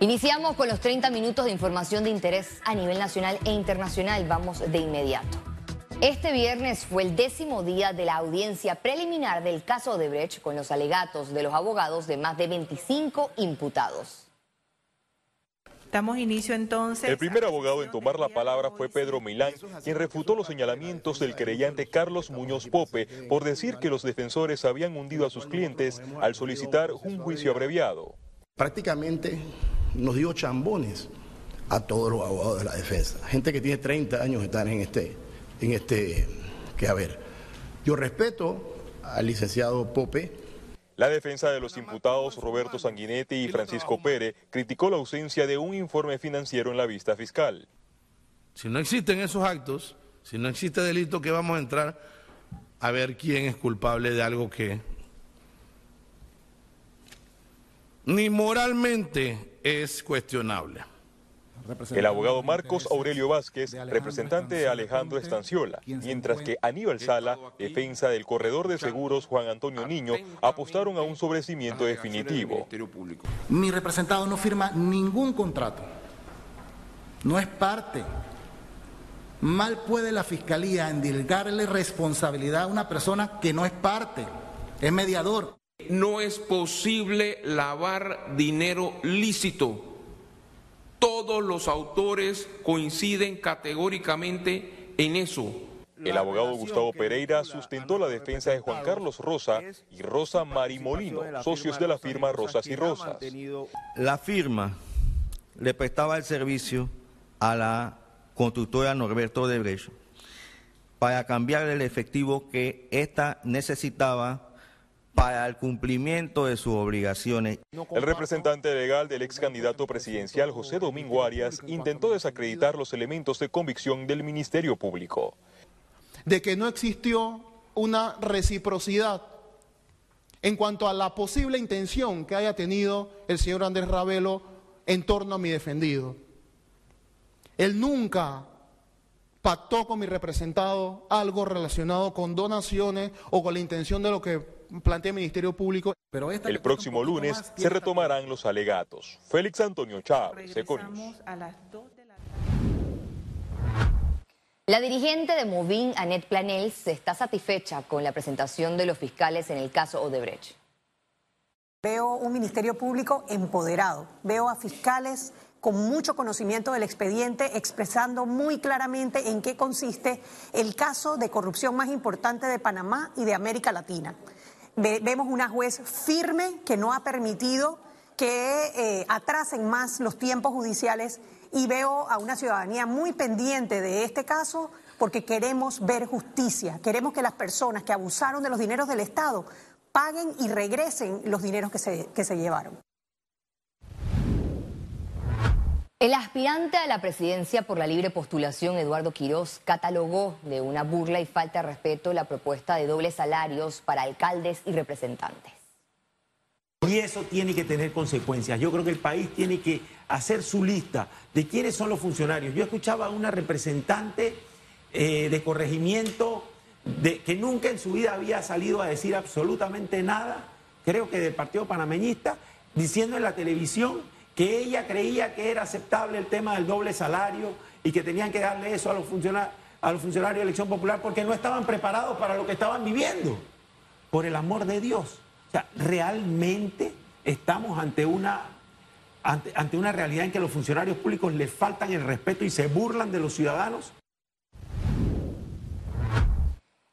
Iniciamos con los 30 minutos de información de interés a nivel nacional e internacional. Vamos de inmediato. Este viernes fue el décimo día de la audiencia preliminar del caso de Brecht con los alegatos de los abogados de más de 25 imputados. Damos inicio entonces. El primer abogado en tomar la palabra fue Pedro Milán, quien refutó los señalamientos del querellante Carlos Muñoz Pope por decir que los defensores habían hundido a sus clientes al solicitar un juicio abreviado. Prácticamente nos dio chambones a todos los abogados de la defensa. Gente que tiene 30 años están en este, en este, que a ver, yo respeto al licenciado Pope, la defensa de los imputados Roberto Sanguinetti y Francisco Pérez criticó la ausencia de un informe financiero en la vista fiscal. Si no existen esos actos, si no existe delito, que vamos a entrar a ver quién es culpable de algo que ni moralmente es cuestionable. El abogado Marcos Aurelio Vázquez, representante de Alejandro Estanciola, mientras que Aníbal Sala, defensa del corredor de seguros Juan Antonio Niño, apostaron a un sobrecimiento definitivo. Mi representado no firma ningún contrato, no es parte. Mal puede la Fiscalía endilgarle responsabilidad a una persona que no es parte, es mediador. No es posible lavar dinero lícito todos los autores coinciden categóricamente en eso. El abogado Gustavo Pereira sustentó la defensa de Juan Carlos Rosa y Rosa Marimolino, socios de la firma Rosas y Rosas. La firma le prestaba el servicio a la constructora Norberto de Brecho para cambiar el efectivo que ésta necesitaba para el cumplimiento de sus obligaciones. El representante legal del ex candidato presidencial José Domingo Arias intentó desacreditar los elementos de convicción del Ministerio Público. De que no existió una reciprocidad en cuanto a la posible intención que haya tenido el señor Andrés Ravelo en torno a mi defendido. Él nunca pactó con mi representado algo relacionado con donaciones o con la intención de lo que plantea el Ministerio Público. Pero el próximo lunes se retomarán los alegatos. Félix Antonio Chávez, La dirigente de Movin, Annette Planels, está satisfecha con la presentación de los fiscales en el caso Odebrecht. Veo un Ministerio Público empoderado, veo a fiscales con mucho conocimiento del expediente, expresando muy claramente en qué consiste el caso de corrupción más importante de Panamá y de América Latina vemos una juez firme que no ha permitido que eh, atrasen más los tiempos judiciales y veo a una ciudadanía muy pendiente de este caso porque queremos ver justicia, queremos que las personas que abusaron de los dineros del Estado paguen y regresen los dineros que se, que se llevaron. El aspirante a la presidencia por la libre postulación, Eduardo Quirós, catalogó de una burla y falta de respeto la propuesta de dobles salarios para alcaldes y representantes. Y eso tiene que tener consecuencias. Yo creo que el país tiene que hacer su lista de quiénes son los funcionarios. Yo escuchaba a una representante eh, de corregimiento de, que nunca en su vida había salido a decir absolutamente nada, creo que del Partido Panameñista, diciendo en la televisión que ella creía que era aceptable el tema del doble salario y que tenían que darle eso a los, a los funcionarios de elección popular porque no estaban preparados para lo que estaban viviendo. Por el amor de Dios. O sea, realmente estamos ante una, ante, ante una realidad en que los funcionarios públicos les faltan el respeto y se burlan de los ciudadanos.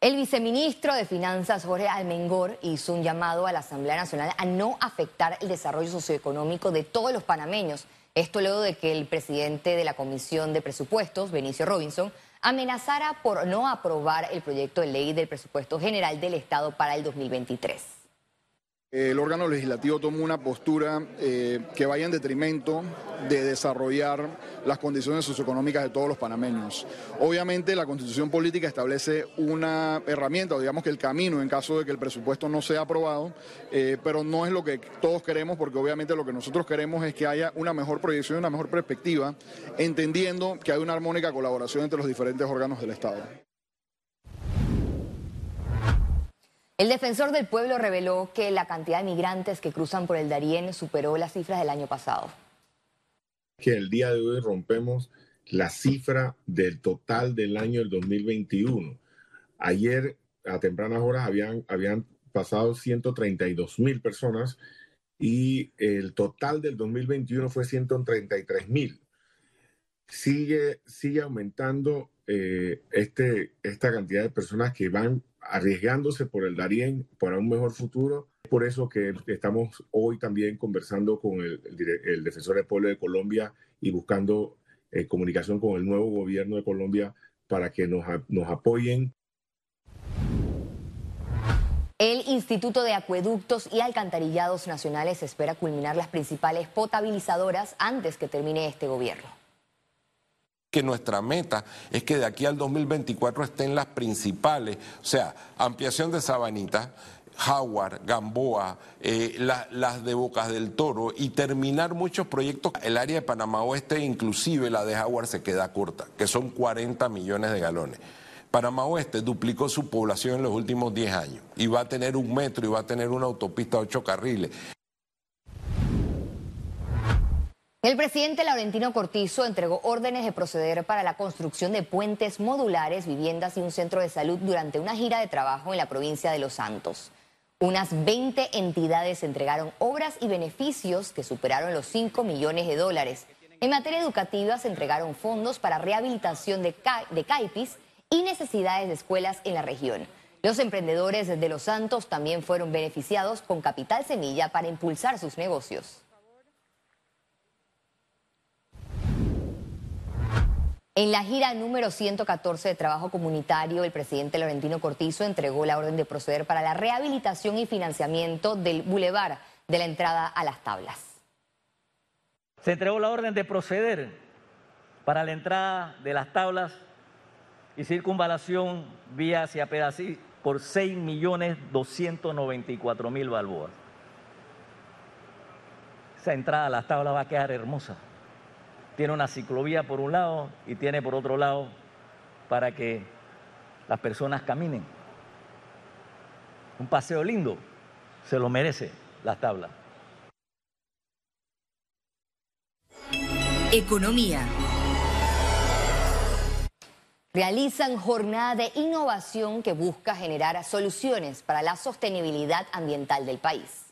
El viceministro de Finanzas, Jorge Almengor, hizo un llamado a la Asamblea Nacional a no afectar el desarrollo socioeconómico de todos los panameños. Esto luego de que el presidente de la Comisión de Presupuestos, Benicio Robinson, amenazara por no aprobar el proyecto de ley del presupuesto general del Estado para el 2023 el órgano legislativo toma una postura eh, que vaya en detrimento de desarrollar las condiciones socioeconómicas de todos los panameños. Obviamente la constitución política establece una herramienta, o digamos que el camino en caso de que el presupuesto no sea aprobado, eh, pero no es lo que todos queremos porque obviamente lo que nosotros queremos es que haya una mejor proyección, una mejor perspectiva, entendiendo que hay una armónica colaboración entre los diferentes órganos del Estado. El defensor del pueblo reveló que la cantidad de migrantes que cruzan por el Darién superó las cifras del año pasado. Que el día de hoy rompemos la cifra del total del año del 2021. Ayer a tempranas horas habían, habían pasado 132 mil personas y el total del 2021 fue 133 mil. Sigue, sigue aumentando eh, este, esta cantidad de personas que van arriesgándose por el Darién para un mejor futuro. Por eso que estamos hoy también conversando con el, el defensor del pueblo de Colombia y buscando eh, comunicación con el nuevo gobierno de Colombia para que nos, nos apoyen el Instituto de Acueductos y Alcantarillados Nacionales espera culminar las principales potabilizadoras antes que termine este gobierno. Que nuestra meta es que de aquí al 2024 estén las principales, o sea, ampliación de Sabanita, Howard, Gamboa, eh, las de Bocas del Toro y terminar muchos proyectos. El área de Panamá Oeste, inclusive la de Howard, se queda corta, que son 40 millones de galones. Panamá Oeste duplicó su población en los últimos 10 años y va a tener un metro y va a tener una autopista de ocho carriles. El presidente Laurentino Cortizo entregó órdenes de proceder para la construcción de puentes modulares, viviendas y un centro de salud durante una gira de trabajo en la provincia de Los Santos. Unas 20 entidades entregaron obras y beneficios que superaron los 5 millones de dólares. En materia educativa se entregaron fondos para rehabilitación de, de CAIPIS y necesidades de escuelas en la región. Los emprendedores de Los Santos también fueron beneficiados con capital semilla para impulsar sus negocios. En la gira número 114 de trabajo comunitario, el presidente Laurentino Cortizo entregó la orden de proceder para la rehabilitación y financiamiento del bulevar de la entrada a las tablas. Se entregó la orden de proceder para la entrada de las tablas y circunvalación vía hacia Pedací por 6.294.000 balboas. Esa entrada a las tablas va a quedar hermosa. Tiene una ciclovía por un lado y tiene por otro lado para que las personas caminen. Un paseo lindo, se lo merece las tablas. Economía realizan jornada de innovación que busca generar soluciones para la sostenibilidad ambiental del país.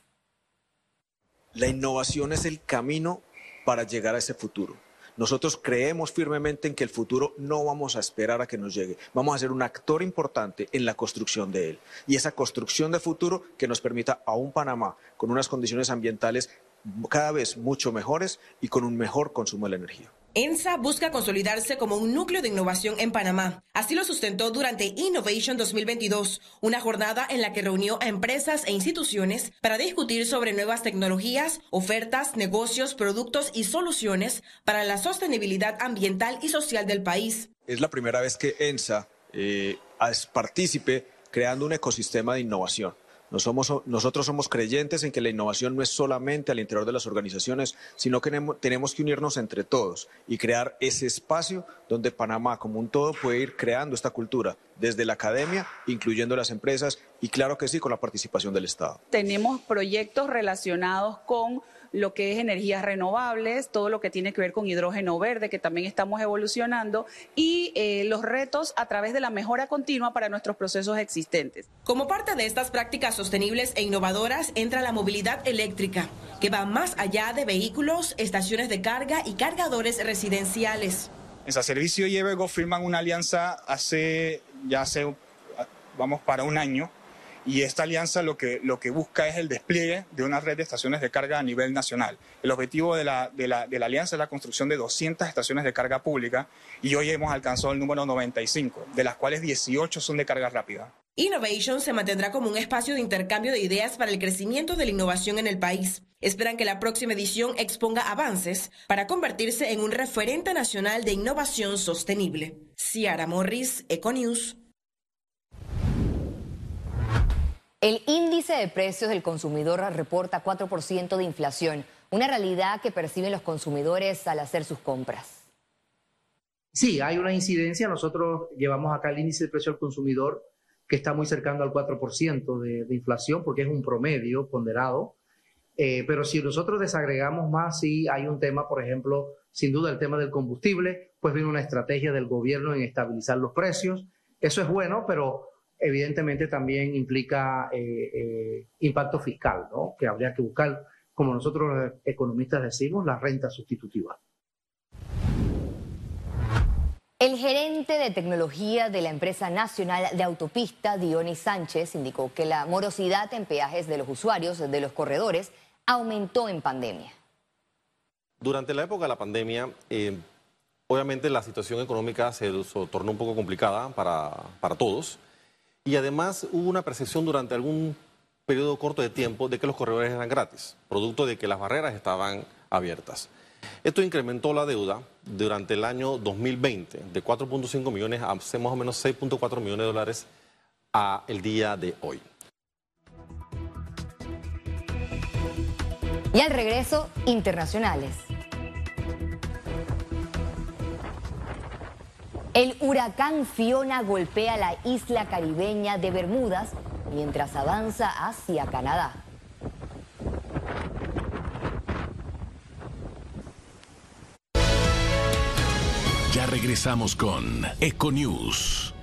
La innovación es el camino para llegar a ese futuro. Nosotros creemos firmemente en que el futuro no vamos a esperar a que nos llegue, vamos a ser un actor importante en la construcción de él. Y esa construcción de futuro que nos permita a un Panamá con unas condiciones ambientales cada vez mucho mejores y con un mejor consumo de la energía. ENSA busca consolidarse como un núcleo de innovación en Panamá. Así lo sustentó durante Innovation 2022, una jornada en la que reunió a empresas e instituciones para discutir sobre nuevas tecnologías, ofertas, negocios, productos y soluciones para la sostenibilidad ambiental y social del país. Es la primera vez que ENSA eh, es partícipe creando un ecosistema de innovación nosotros somos creyentes en que la innovación no es solamente al interior de las organizaciones, sino que tenemos que unirnos entre todos y crear ese espacio donde Panamá como un todo puede ir creando esta cultura desde la academia, incluyendo las empresas y claro que sí con la participación del Estado. Tenemos proyectos relacionados con lo que es energías renovables, todo lo que tiene que ver con hidrógeno verde, que también estamos evolucionando, y eh, los retos a través de la mejora continua para nuestros procesos existentes. Como parte de estas prácticas sostenibles e innovadoras entra la movilidad eléctrica, que va más allá de vehículos, estaciones de carga y cargadores residenciales. En Servicio y Evergo firman una alianza hace ya hace vamos para un año y esta alianza lo que, lo que busca es el despliegue de una red de estaciones de carga a nivel nacional. El objetivo de la, de la, de la alianza es la construcción de 200 estaciones de carga pública y hoy hemos alcanzado el número 95, de las cuales 18 son de carga rápida. Innovation se mantendrá como un espacio de intercambio de ideas para el crecimiento de la innovación en el país. Esperan que la próxima edición exponga avances para convertirse en un referente nacional de innovación sostenible. Ciara Morris, Econews. El índice de precios del consumidor reporta 4% de inflación, una realidad que perciben los consumidores al hacer sus compras. Sí, hay una incidencia. Nosotros llevamos acá el índice de precio del consumidor que está muy cercano al 4% de, de inflación porque es un promedio ponderado Eh, pero si nosotros desagregamos más, sí hay un tema, por ejemplo, sin duda el tema del combustible, pues viene una estrategia del gobierno en estabilizar los precios. Eso es bueno, pero evidentemente también implica eh, eh, impacto fiscal, ¿no? que habría que buscar, como nosotros los economistas decimos, la renta sustitutiva. El gerente de tecnología de la empresa nacional de autopista, Dionis Sánchez, indicó que la morosidad en peajes de los usuarios de los corredores aumentó en pandemia. Durante la época de la pandemia, eh, obviamente la situación económica se tornó un poco complicada para, para todos y además hubo una percepción durante algún periodo corto de tiempo de que los corredores eran gratis, producto de que las barreras estaban abiertas. Esto incrementó la deuda durante el año 2020 de 4.5 millones a más o menos 6.4 millones de dólares a el día de hoy. Y al regreso, internacionales. El huracán Fiona golpea la isla caribeña de Bermudas mientras avanza hacia Canadá. Ya regresamos con Econews.